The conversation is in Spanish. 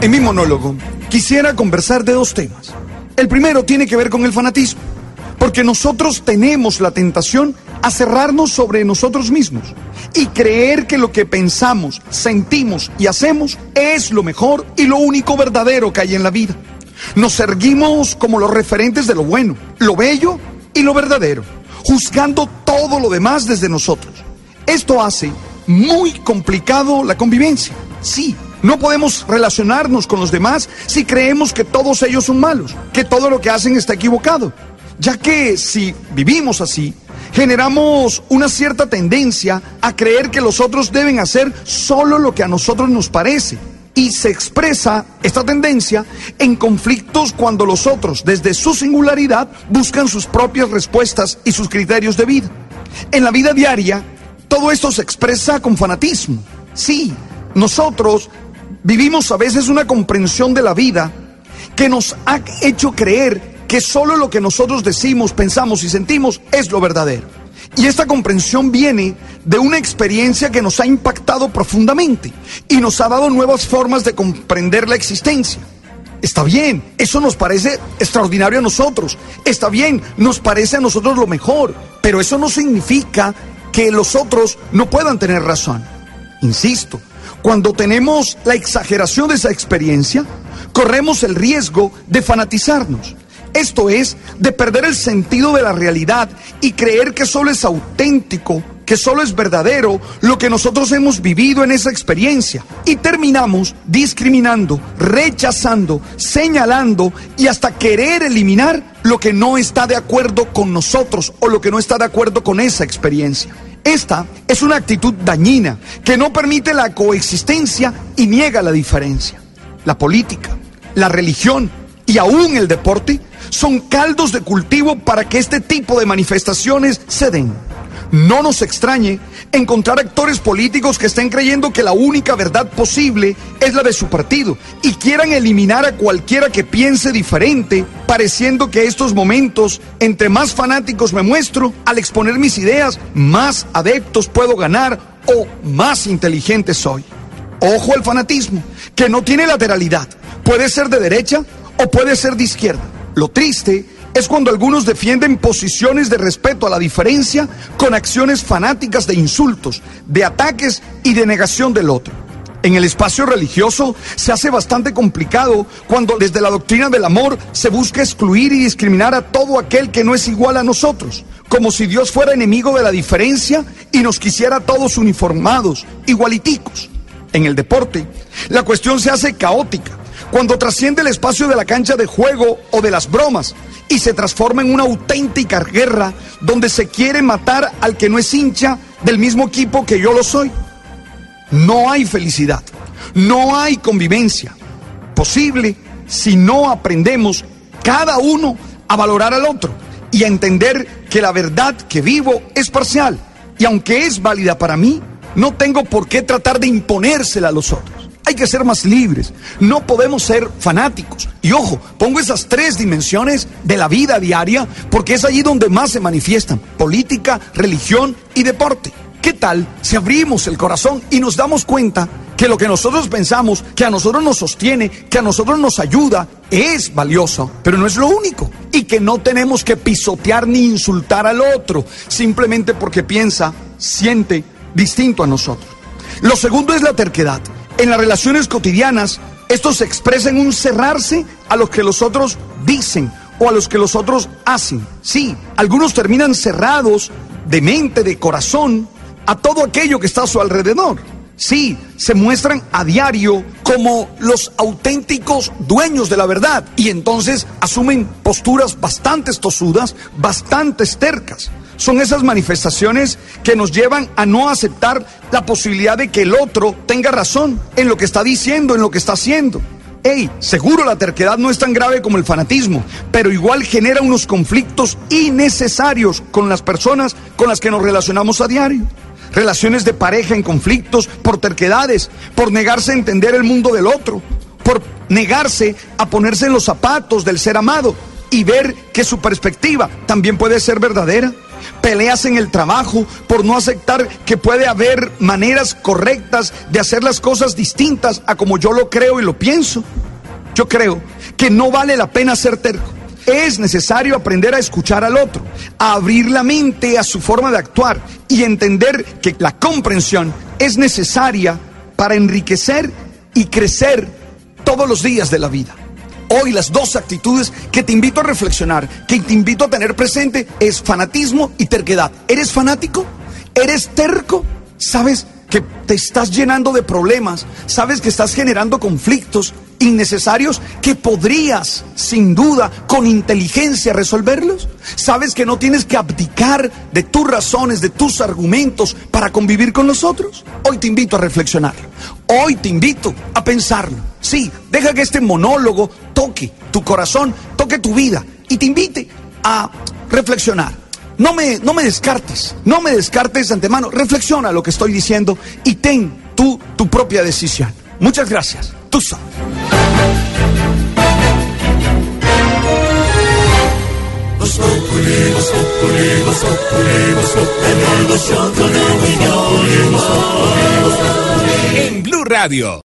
En mi monólogo quisiera conversar de dos temas. El primero tiene que ver con el fanatismo, porque nosotros tenemos la tentación a cerrarnos sobre nosotros mismos y creer que lo que pensamos, sentimos y hacemos es lo mejor y lo único verdadero que hay en la vida. Nos erguimos como los referentes de lo bueno, lo bello y lo verdadero, juzgando todo lo demás desde nosotros. Esto hace muy complicado la convivencia. Sí, no podemos relacionarnos con los demás si creemos que todos ellos son malos, que todo lo que hacen está equivocado. Ya que si vivimos así, generamos una cierta tendencia a creer que los otros deben hacer solo lo que a nosotros nos parece. Y se expresa esta tendencia en conflictos cuando los otros, desde su singularidad, buscan sus propias respuestas y sus criterios de vida. En la vida diaria, todo esto se expresa con fanatismo. Sí, nosotros vivimos a veces una comprensión de la vida que nos ha hecho creer que solo lo que nosotros decimos, pensamos y sentimos es lo verdadero. Y esta comprensión viene de una experiencia que nos ha impactado profundamente y nos ha dado nuevas formas de comprender la existencia. Está bien, eso nos parece extraordinario a nosotros. Está bien, nos parece a nosotros lo mejor. Pero eso no significa que los otros no puedan tener razón. Insisto, cuando tenemos la exageración de esa experiencia, corremos el riesgo de fanatizarnos. Esto es, de perder el sentido de la realidad y creer que solo es auténtico, que solo es verdadero lo que nosotros hemos vivido en esa experiencia. Y terminamos discriminando, rechazando, señalando y hasta querer eliminar lo que no está de acuerdo con nosotros o lo que no está de acuerdo con esa experiencia. Esta es una actitud dañina que no permite la coexistencia y niega la diferencia. La política, la religión y aún el deporte son caldos de cultivo para que este tipo de manifestaciones se den. No nos extrañe encontrar actores políticos que estén creyendo que la única verdad posible es la de su partido y quieran eliminar a cualquiera que piense diferente, pareciendo que estos momentos, entre más fanáticos me muestro, al exponer mis ideas, más adeptos puedo ganar o más inteligente soy. Ojo al fanatismo, que no tiene lateralidad. Puede ser de derecha o puede ser de izquierda. Lo triste es cuando algunos defienden posiciones de respeto a la diferencia con acciones fanáticas de insultos, de ataques y de negación del otro. En el espacio religioso se hace bastante complicado cuando desde la doctrina del amor se busca excluir y discriminar a todo aquel que no es igual a nosotros, como si Dios fuera enemigo de la diferencia y nos quisiera todos uniformados, igualiticos. En el deporte, la cuestión se hace caótica cuando trasciende el espacio de la cancha de juego o de las bromas y se transforma en una auténtica guerra donde se quiere matar al que no es hincha del mismo equipo que yo lo soy. No hay felicidad, no hay convivencia posible si no aprendemos cada uno a valorar al otro y a entender que la verdad que vivo es parcial y aunque es válida para mí, no tengo por qué tratar de imponérsela a los otros. Hay que ser más libres. No podemos ser fanáticos. Y ojo, pongo esas tres dimensiones de la vida diaria porque es allí donde más se manifiestan. Política, religión y deporte. ¿Qué tal si abrimos el corazón y nos damos cuenta que lo que nosotros pensamos, que a nosotros nos sostiene, que a nosotros nos ayuda, es valioso, pero no es lo único? Y que no tenemos que pisotear ni insultar al otro simplemente porque piensa, siente distinto a nosotros. Lo segundo es la terquedad. En las relaciones cotidianas, esto se expresa en un cerrarse a lo que los otros dicen o a los que los otros hacen. Sí, algunos terminan cerrados de mente, de corazón, a todo aquello que está a su alrededor. Sí, se muestran a diario como los auténticos dueños de la verdad y entonces asumen posturas bastante tosudas, bastante tercas son esas manifestaciones que nos llevan a no aceptar la posibilidad de que el otro tenga razón en lo que está diciendo, en lo que está haciendo. Hey, seguro la terquedad no es tan grave como el fanatismo, pero igual genera unos conflictos innecesarios con las personas con las que nos relacionamos a diario. Relaciones de pareja en conflictos por terquedades, por negarse a entender el mundo del otro, por negarse a ponerse en los zapatos del ser amado y ver que su perspectiva también puede ser verdadera. Peleas en el trabajo por no aceptar que puede haber maneras correctas de hacer las cosas distintas a como yo lo creo y lo pienso. Yo creo que no vale la pena ser terco. Es necesario aprender a escuchar al otro, a abrir la mente a su forma de actuar y entender que la comprensión es necesaria para enriquecer y crecer todos los días de la vida. Hoy las dos actitudes que te invito a reflexionar, que te invito a tener presente, es fanatismo y terquedad. ¿Eres fanático? ¿Eres terco? ¿Sabes que te estás llenando de problemas? ¿Sabes que estás generando conflictos innecesarios que podrías, sin duda, con inteligencia resolverlos? ¿Sabes que no tienes que abdicar de tus razones, de tus argumentos para convivir con nosotros? Hoy te invito a reflexionar. Hoy te invito a pensarlo. Sí, deja que este monólogo toque tu corazón, toque tu vida y te invite a reflexionar. No me, no me descartes, no me descartes de antemano. Reflexiona lo que estoy diciendo y ten tú tu propia decisión. Muchas gracias. Sabes. En Blue Radio.